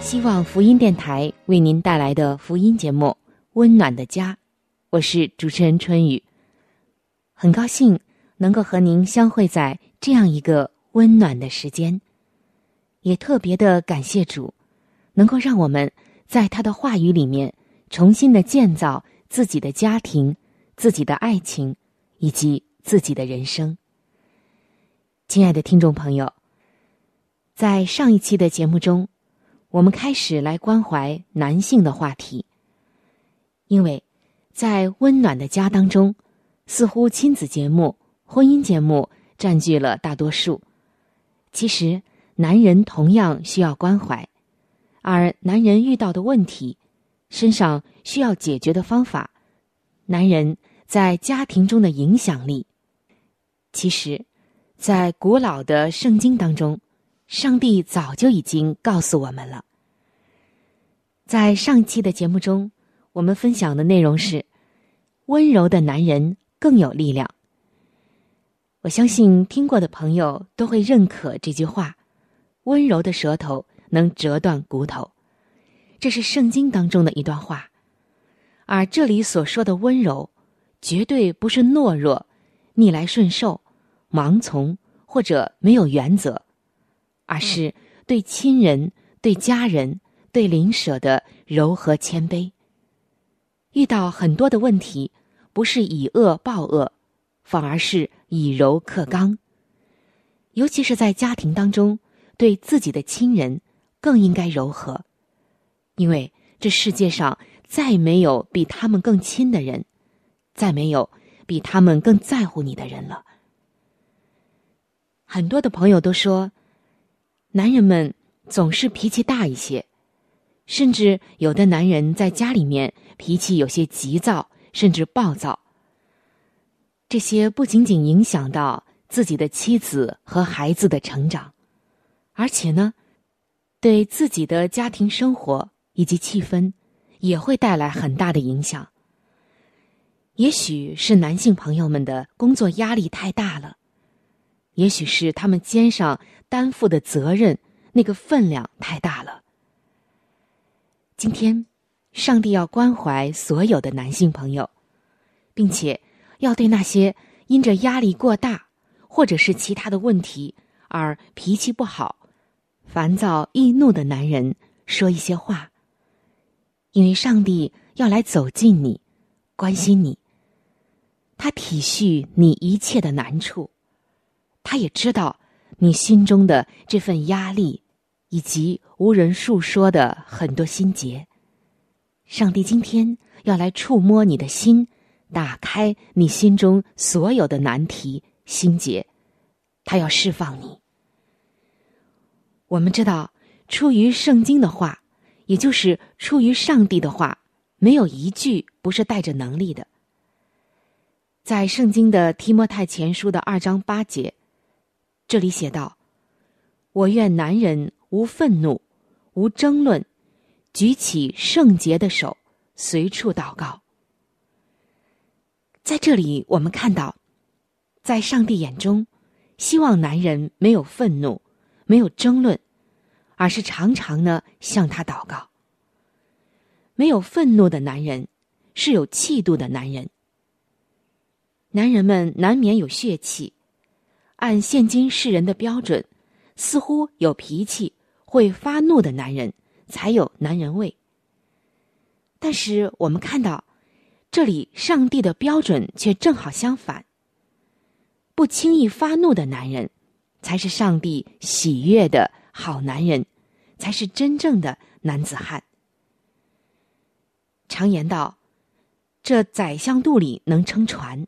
希望福音电台为您带来的福音节目《温暖的家》，我是主持人春雨。很高兴能够和您相会在这样一个温暖的时间，也特别的感谢主，能够让我们在他的话语里面重新的建造自己的家庭、自己的爱情以及自己的人生。亲爱的听众朋友，在上一期的节目中。我们开始来关怀男性的话题，因为，在温暖的家当中，似乎亲子节目、婚姻节目占据了大多数。其实，男人同样需要关怀，而男人遇到的问题、身上需要解决的方法、男人在家庭中的影响力，其实，在古老的圣经当中。上帝早就已经告诉我们了。在上期的节目中，我们分享的内容是：温柔的男人更有力量。我相信听过的朋友都会认可这句话：“温柔的舌头能折断骨头。”这是圣经当中的一段话，而这里所说的温柔，绝对不是懦弱、逆来顺受、盲从或者没有原则。而是对亲人、对家人、对邻舍的柔和谦卑。遇到很多的问题，不是以恶报恶，反而是以柔克刚。尤其是在家庭当中，对自己的亲人更应该柔和，因为这世界上再没有比他们更亲的人，再没有比他们更在乎你的人了。很多的朋友都说。男人们总是脾气大一些，甚至有的男人在家里面脾气有些急躁，甚至暴躁。这些不仅仅影响到自己的妻子和孩子的成长，而且呢，对自己的家庭生活以及气氛也会带来很大的影响。也许是男性朋友们的工作压力太大了，也许是他们肩上。担负的责任，那个分量太大了。今天，上帝要关怀所有的男性朋友，并且要对那些因着压力过大，或者是其他的问题而脾气不好、烦躁易怒的男人说一些话。因为上帝要来走近你，关心你，他体恤你一切的难处，他也知道。你心中的这份压力，以及无人诉说的很多心结，上帝今天要来触摸你的心，打开你心中所有的难题心结，他要释放你。我们知道，出于圣经的话，也就是出于上帝的话，没有一句不是带着能力的。在圣经的提摩太前书的二章八节。这里写道：“我愿男人无愤怒，无争论，举起圣洁的手，随处祷告。在这里，我们看到，在上帝眼中，希望男人没有愤怒，没有争论，而是常常呢向他祷告。没有愤怒的男人，是有气度的男人。男人们难免有血气，按现今世人的标准，似乎有脾气、会发怒的男人才有男人味。但是我们看到，这里上帝的标准却正好相反。不轻易发怒的男人，才是上帝喜悦的好男人，才是真正的男子汉。常言道：“这宰相肚里能撑船。”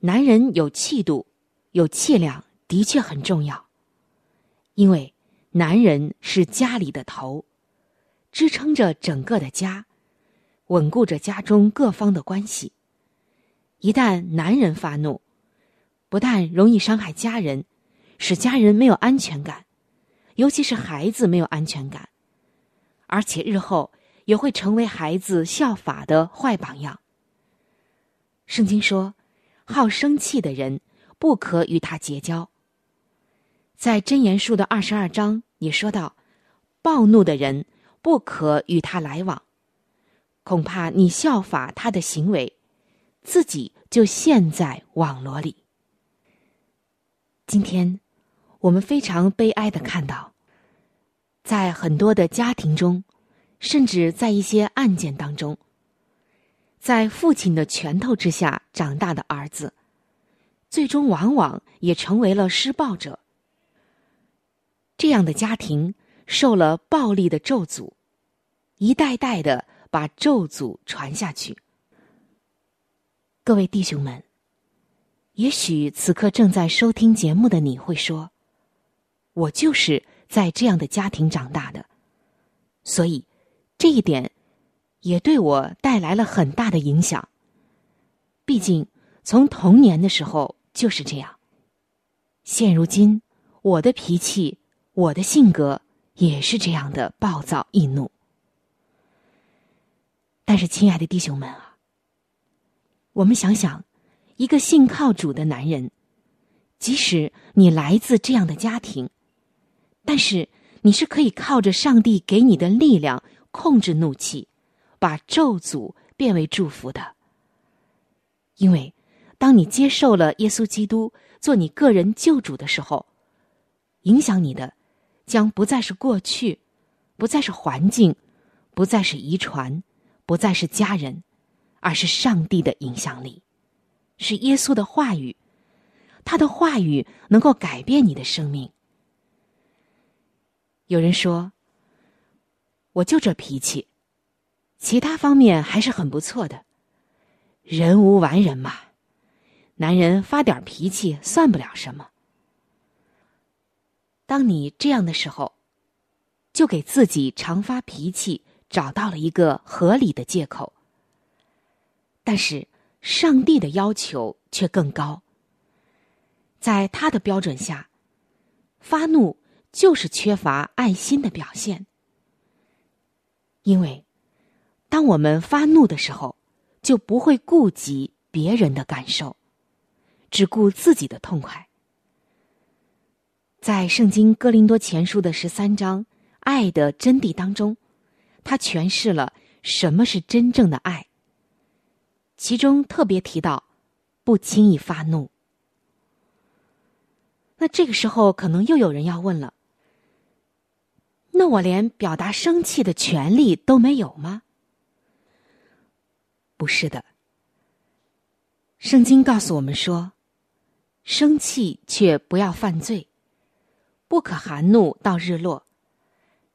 男人有气度、有气量，的确很重要。因为男人是家里的头，支撑着整个的家，稳固着家中各方的关系。一旦男人发怒，不但容易伤害家人，使家人没有安全感，尤其是孩子没有安全感，而且日后也会成为孩子效法的坏榜样。圣经说。好生气的人，不可与他结交。在箴言书的二十二章也说到，暴怒的人不可与他来往，恐怕你效法他的行为，自己就陷在网罗里。今天，我们非常悲哀的看到，在很多的家庭中，甚至在一些案件当中。在父亲的拳头之下长大的儿子，最终往往也成为了施暴者。这样的家庭受了暴力的咒诅，一代代的把咒诅传下去。各位弟兄们，也许此刻正在收听节目的你会说：“我就是在这样的家庭长大的，所以这一点。”也对我带来了很大的影响。毕竟从童年的时候就是这样。现如今，我的脾气、我的性格也是这样的暴躁易怒。但是，亲爱的弟兄们啊，我们想想，一个信靠主的男人，即使你来自这样的家庭，但是你是可以靠着上帝给你的力量控制怒气。把咒诅变为祝福的，因为当你接受了耶稣基督做你个人救主的时候，影响你的将不再是过去，不再是环境，不再是遗传，不再是家人，而是上帝的影响力，是耶稣的话语，他的话语能够改变你的生命。有人说：“我就这脾气。”其他方面还是很不错的，人无完人嘛，男人发点脾气算不了什么。当你这样的时候，就给自己常发脾气找到了一个合理的借口。但是上帝的要求却更高，在他的标准下，发怒就是缺乏爱心的表现，因为。当我们发怒的时候，就不会顾及别人的感受，只顾自己的痛快。在《圣经·哥林多前书》的十三章“爱的真谛”当中，他诠释了什么是真正的爱。其中特别提到，不轻易发怒。那这个时候，可能又有人要问了：那我连表达生气的权利都没有吗？不是的，圣经告诉我们说：“生气却不要犯罪，不可含怒到日落，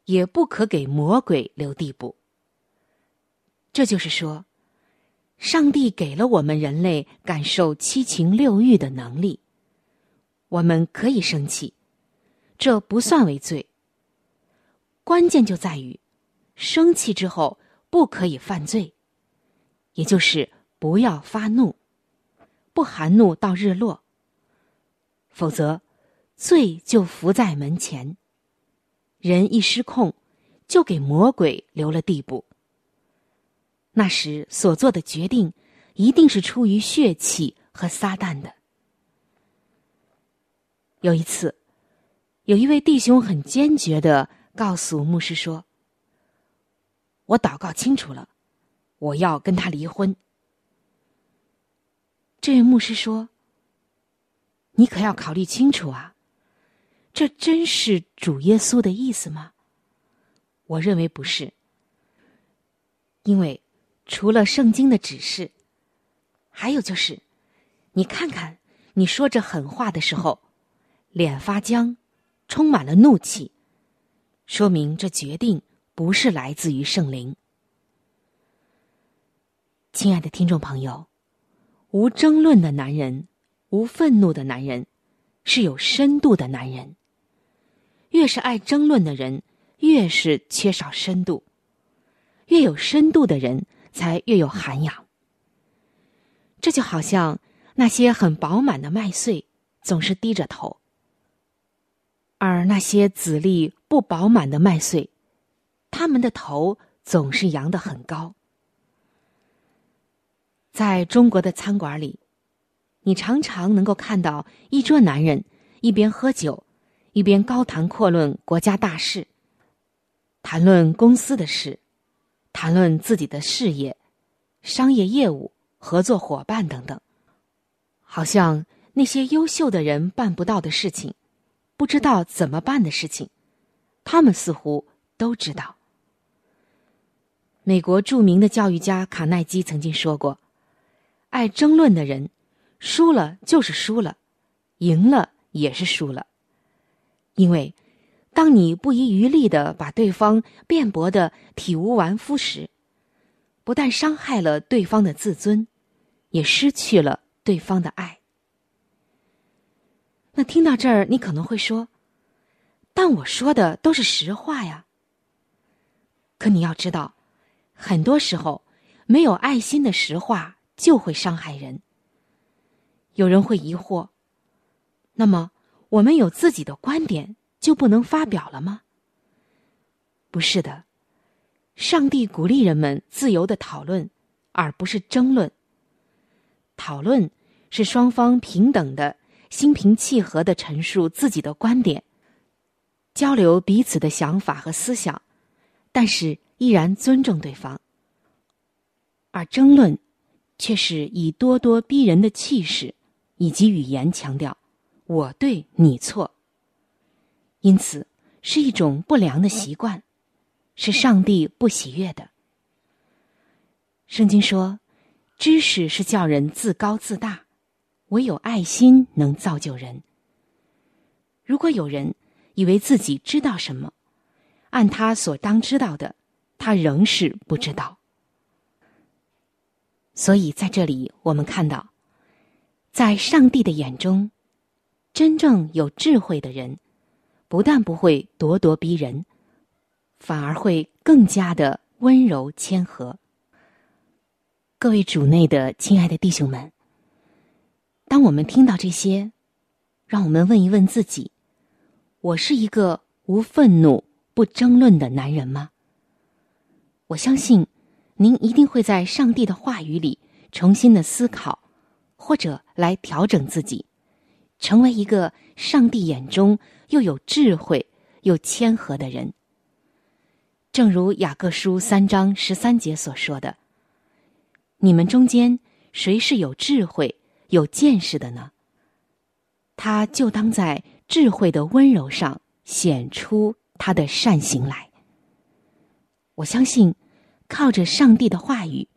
也不可给魔鬼留地步。”这就是说，上帝给了我们人类感受七情六欲的能力，我们可以生气，这不算为罪。关键就在于，生气之后不可以犯罪。也就是不要发怒，不含怒到日落，否则罪就伏在门前。人一失控，就给魔鬼留了地步。那时所做的决定，一定是出于血气和撒旦的。有一次，有一位弟兄很坚决的告诉牧师说：“我祷告清楚了，我要跟他离婚。”这位牧师说：“你可要考虑清楚啊，这真是主耶稣的意思吗？”我认为不是，因为。除了圣经的指示，还有就是，你看看，你说这狠话的时候，脸发僵，充满了怒气，说明这决定不是来自于圣灵。亲爱的听众朋友，无争论的男人，无愤怒的男人，是有深度的男人。越是爱争论的人，越是缺少深度；越有深度的人。才越有涵养。这就好像那些很饱满的麦穗，总是低着头；而那些籽粒不饱满的麦穗，他们的头总是扬得很高。在中国的餐馆里，你常常能够看到一桌男人一边喝酒，一边高谈阔论国家大事，谈论公司的事。谈论自己的事业、商业业务、合作伙伴等等，好像那些优秀的人办不到的事情，不知道怎么办的事情，他们似乎都知道。美国著名的教育家卡耐基曾经说过：“爱争论的人，输了就是输了，赢了也是输了，因为。”当你不遗余力的把对方辩驳的体无完肤时，不但伤害了对方的自尊，也失去了对方的爱。那听到这儿，你可能会说：“但我说的都是实话呀。”可你要知道，很多时候没有爱心的实话就会伤害人。有人会疑惑：“那么我们有自己的观点？”就不能发表了吗？不是的，上帝鼓励人们自由的讨论，而不是争论。讨论是双方平等的、心平气和的陈述自己的观点，交流彼此的想法和思想，但是依然尊重对方。而争论，却是以咄咄逼人的气势以及语言强调“我对你错”。因此，是一种不良的习惯，是上帝不喜悦的。圣经说：“知识是叫人自高自大，唯有爱心能造就人。”如果有人以为自己知道什么，按他所当知道的，他仍是不知道。所以，在这里我们看到，在上帝的眼中，真正有智慧的人。不但不会咄咄逼人，反而会更加的温柔谦和。各位主内的亲爱的弟兄们，当我们听到这些，让我们问一问自己：我是一个无愤怒、不争论的男人吗？我相信，您一定会在上帝的话语里重新的思考，或者来调整自己，成为一个上帝眼中。又有智慧又谦和的人，正如雅各书三章十三节所说的：“你们中间谁是有智慧、有见识的呢？他就当在智慧的温柔上显出他的善行来。”我相信，靠着上帝的话语，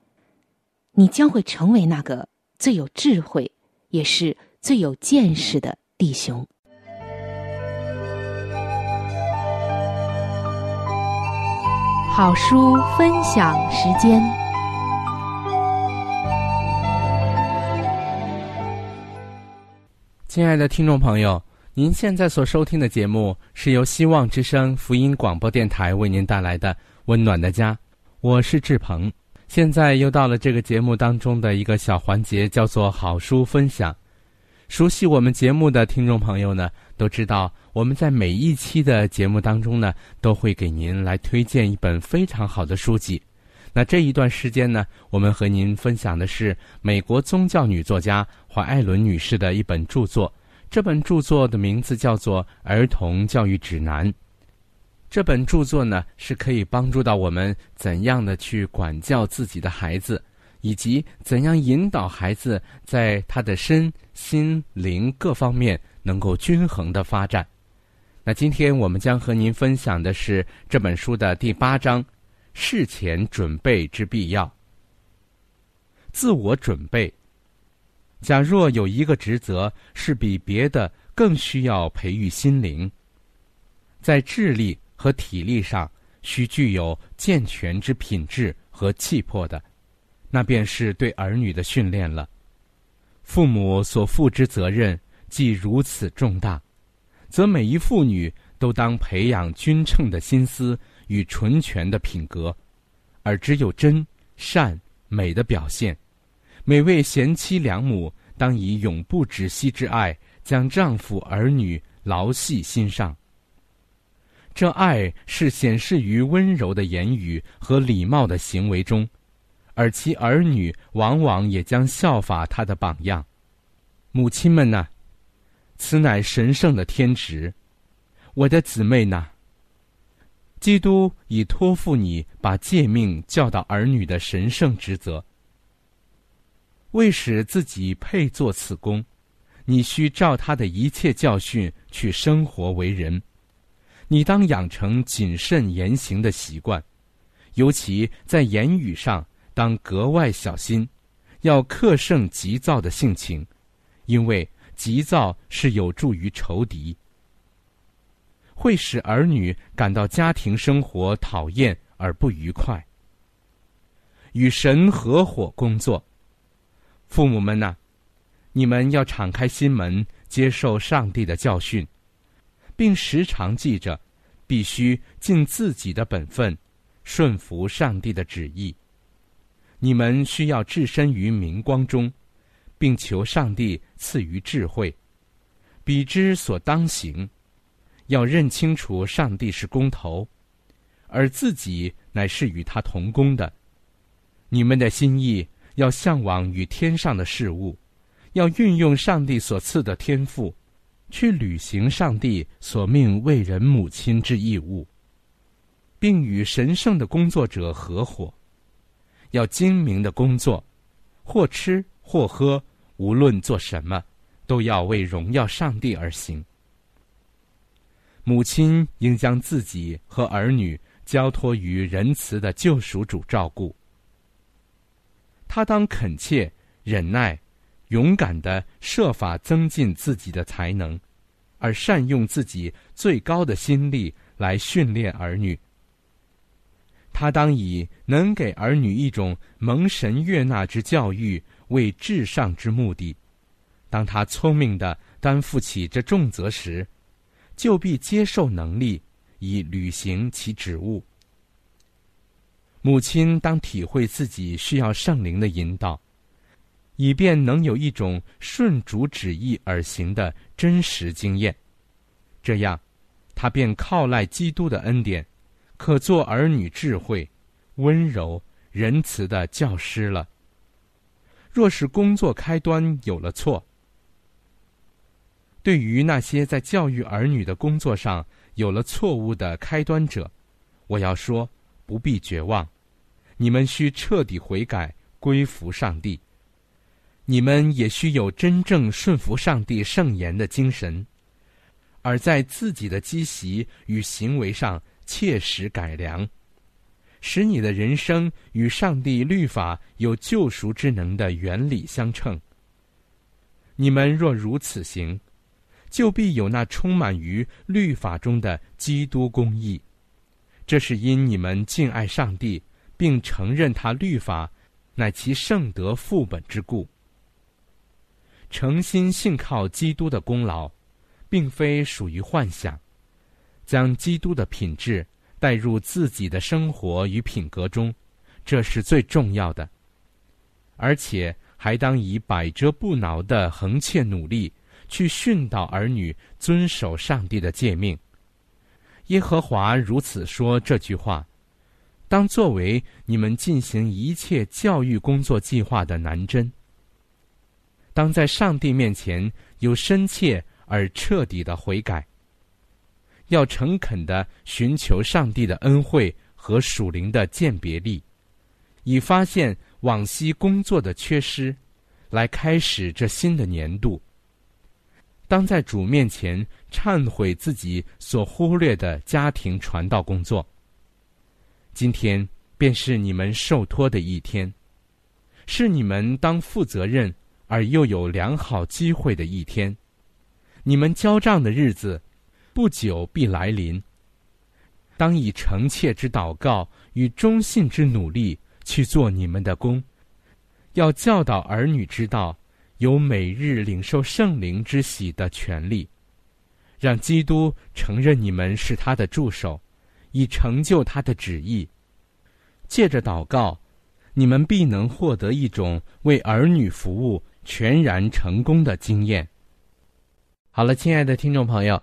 你将会成为那个最有智慧，也是最有见识的弟兄。好书分享时间。亲爱的听众朋友，您现在所收听的节目是由希望之声福音广播电台为您带来的《温暖的家》，我是志鹏。现在又到了这个节目当中的一个小环节，叫做“好书分享”。熟悉我们节目的听众朋友呢，都知道我们在每一期的节目当中呢，都会给您来推荐一本非常好的书籍。那这一段时间呢，我们和您分享的是美国宗教女作家怀艾伦女士的一本著作。这本著作的名字叫做《儿童教育指南》。这本著作呢，是可以帮助到我们怎样的去管教自己的孩子，以及怎样引导孩子在他的身心灵各方面能够均衡的发展。那今天我们将和您分享的是这本书的第八章：事前准备之必要。自我准备。假若有一个职责是比别的更需要培育心灵，在智力和体力上需具有健全之品质和气魄的，那便是对儿女的训练了。父母所负之责任既如此重大，则每一妇女都当培养均称的心思与纯全的品格，而只有真善美的表现。每位贤妻良母当以永不止息之爱，将丈夫儿女牢系心上。这爱是显示于温柔的言语和礼貌的行为中，而其儿女往往也将效法他的榜样。母亲们呐，此乃神圣的天职。我的姊妹呐，基督已托付你把诫命教导儿女的神圣职责。为使自己配做此功，你需照他的一切教训去生活为人。你当养成谨慎言行的习惯，尤其在言语上当格外小心，要克胜急躁的性情，因为急躁是有助于仇敌，会使儿女感到家庭生活讨厌而不愉快。与神合伙工作。父母们呐，你们要敞开心门，接受上帝的教训，并时常记着，必须尽自己的本分，顺服上帝的旨意。你们需要置身于明光中，并求上帝赐予智慧，彼之所当行。要认清楚上帝是工头，而自己乃是与他同工的。你们的心意。要向往与天上的事物，要运用上帝所赐的天赋，去履行上帝所命为人母亲之义务，并与神圣的工作者合伙，要精明的工作，或吃或喝，无论做什么，都要为荣耀上帝而行。母亲应将自己和儿女交托于仁慈的救赎主照顾。他当恳切、忍耐、勇敢的设法增进自己的才能，而善用自己最高的心力来训练儿女。他当以能给儿女一种蒙神悦纳之教育为至上之目的。当他聪明的担负起这重责时，就必接受能力以履行其职务。母亲当体会自己需要圣灵的引导，以便能有一种顺主旨意而行的真实经验。这样，他便靠赖基督的恩典，可做儿女智慧、温柔、仁慈的教师了。若是工作开端有了错，对于那些在教育儿女的工作上有了错误的开端者，我要说。不必绝望，你们需彻底悔改，归服上帝。你们也需有真正顺服上帝圣言的精神，而在自己的积习与行为上切实改良，使你的人生与上帝律法有救赎之能的原理相称。你们若如此行，就必有那充满于律法中的基督公义。这是因你们敬爱上帝，并承认他律法乃其圣德副本之故。诚心信靠基督的功劳，并非属于幻想，将基督的品质带入自己的生活与品格中，这是最重要的。而且还当以百折不挠的横切努力去训导儿女遵守上帝的诫命。耶和华如此说这句话，当作为你们进行一切教育工作计划的南针。当在上帝面前有深切而彻底的悔改，要诚恳的寻求上帝的恩惠和属灵的鉴别力，以发现往昔工作的缺失，来开始这新的年度。当在主面前忏悔自己所忽略的家庭传道工作。今天便是你们受托的一天，是你们当负责任而又有良好机会的一天。你们交账的日子，不久必来临。当以诚切之祷告与忠信之努力去做你们的工，要教导儿女之道。有每日领受圣灵之喜的权利，让基督承认你们是他的助手，以成就他的旨意。借着祷告，你们必能获得一种为儿女服务全然成功的经验。好了，亲爱的听众朋友，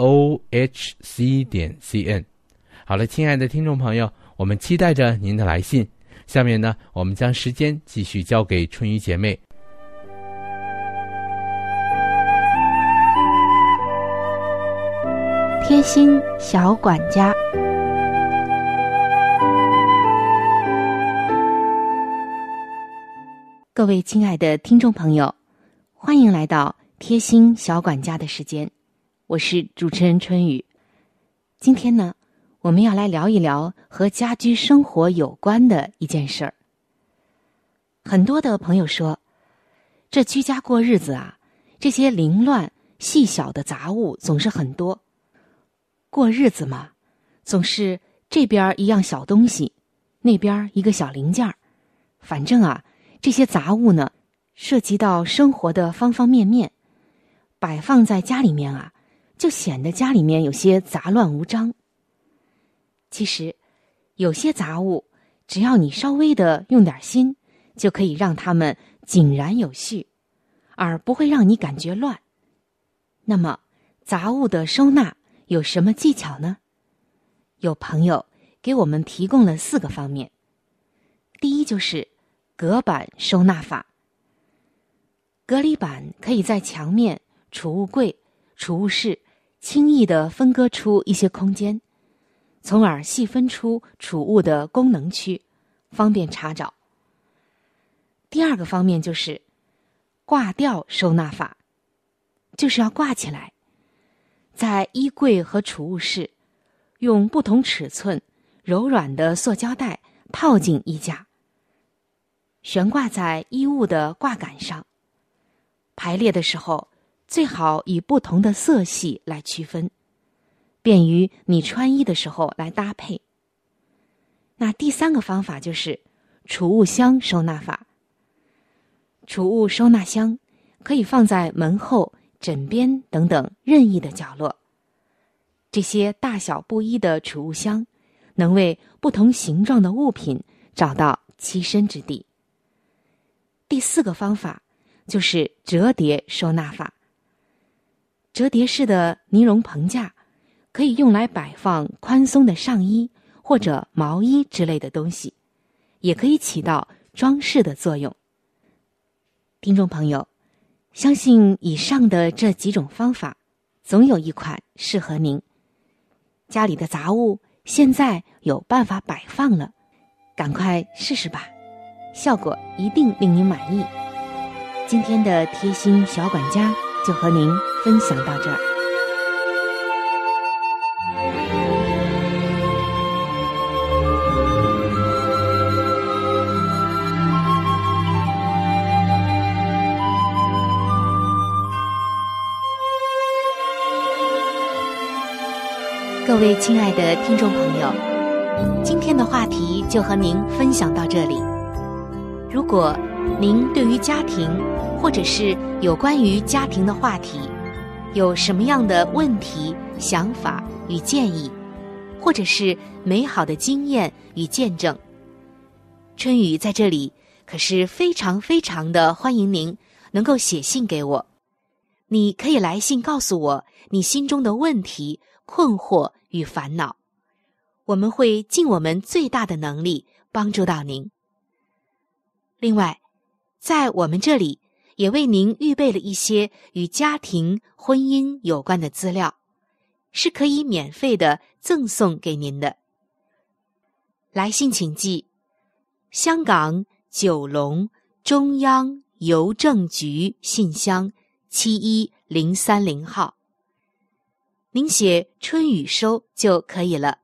o h c 点 c n。好了，亲爱的听众朋友，我们期待着您的来信。下面呢，我们将时间继续交给春雨姐妹。贴心小管家，各位亲爱的听众朋友，欢迎来到贴心小管家的时间，我是主持人春雨。今天呢。我们要来聊一聊和家居生活有关的一件事儿。很多的朋友说，这居家过日子啊，这些凌乱细小的杂物总是很多。过日子嘛，总是这边一样小东西，那边一个小零件儿，反正啊，这些杂物呢，涉及到生活的方方面面，摆放在家里面啊，就显得家里面有些杂乱无章。其实，有些杂物，只要你稍微的用点心，就可以让它们井然有序，而不会让你感觉乱。那么，杂物的收纳有什么技巧呢？有朋友给我们提供了四个方面。第一就是隔板收纳法。隔离板可以在墙面、储物柜、储物室轻易的分割出一些空间。从而细分出储物的功能区，方便查找。第二个方面就是挂吊收纳法，就是要挂起来，在衣柜和储物室，用不同尺寸、柔软的塑胶袋套进衣架，悬挂在衣物的挂杆上。排列的时候，最好以不同的色系来区分。便于你穿衣的时候来搭配。那第三个方法就是储物箱收纳法。储物收纳箱可以放在门后、枕边等等任意的角落。这些大小不一的储物箱，能为不同形状的物品找到栖身之地。第四个方法就是折叠收纳法。折叠式的尼龙棚架。可以用来摆放宽松的上衣或者毛衣之类的东西，也可以起到装饰的作用。听众朋友，相信以上的这几种方法，总有一款适合您。家里的杂物现在有办法摆放了，赶快试试吧，效果一定令您满意。今天的贴心小管家就和您分享到这儿。各位亲爱的听众朋友，今天的话题就和您分享到这里。如果您对于家庭，或者是有关于家庭的话题，有什么样的问题、想法与建议，或者是美好的经验与见证，春雨在这里可是非常非常的欢迎您能够写信给我。你可以来信告诉我你心中的问题、困惑。与烦恼，我们会尽我们最大的能力帮助到您。另外，在我们这里也为您预备了一些与家庭、婚姻有关的资料，是可以免费的赠送给您的。来信请寄：香港九龙中央邮政局信箱七一零三零号。您写“春雨收”就可以了。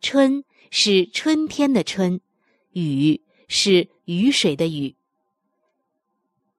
春是春天的春，雨是雨水的雨。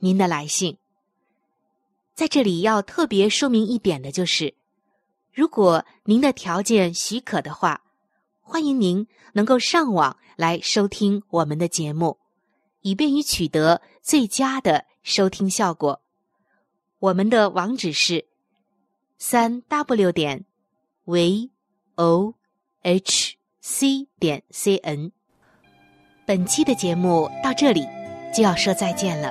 您的来信。在这里要特别说明一点的就是，如果您的条件许可的话，欢迎您能够上网来收听我们的节目，以便于取得最佳的收听效果。我们的网址是。三 w 点 v o h c 点 c n，本期的节目到这里就要说再见了，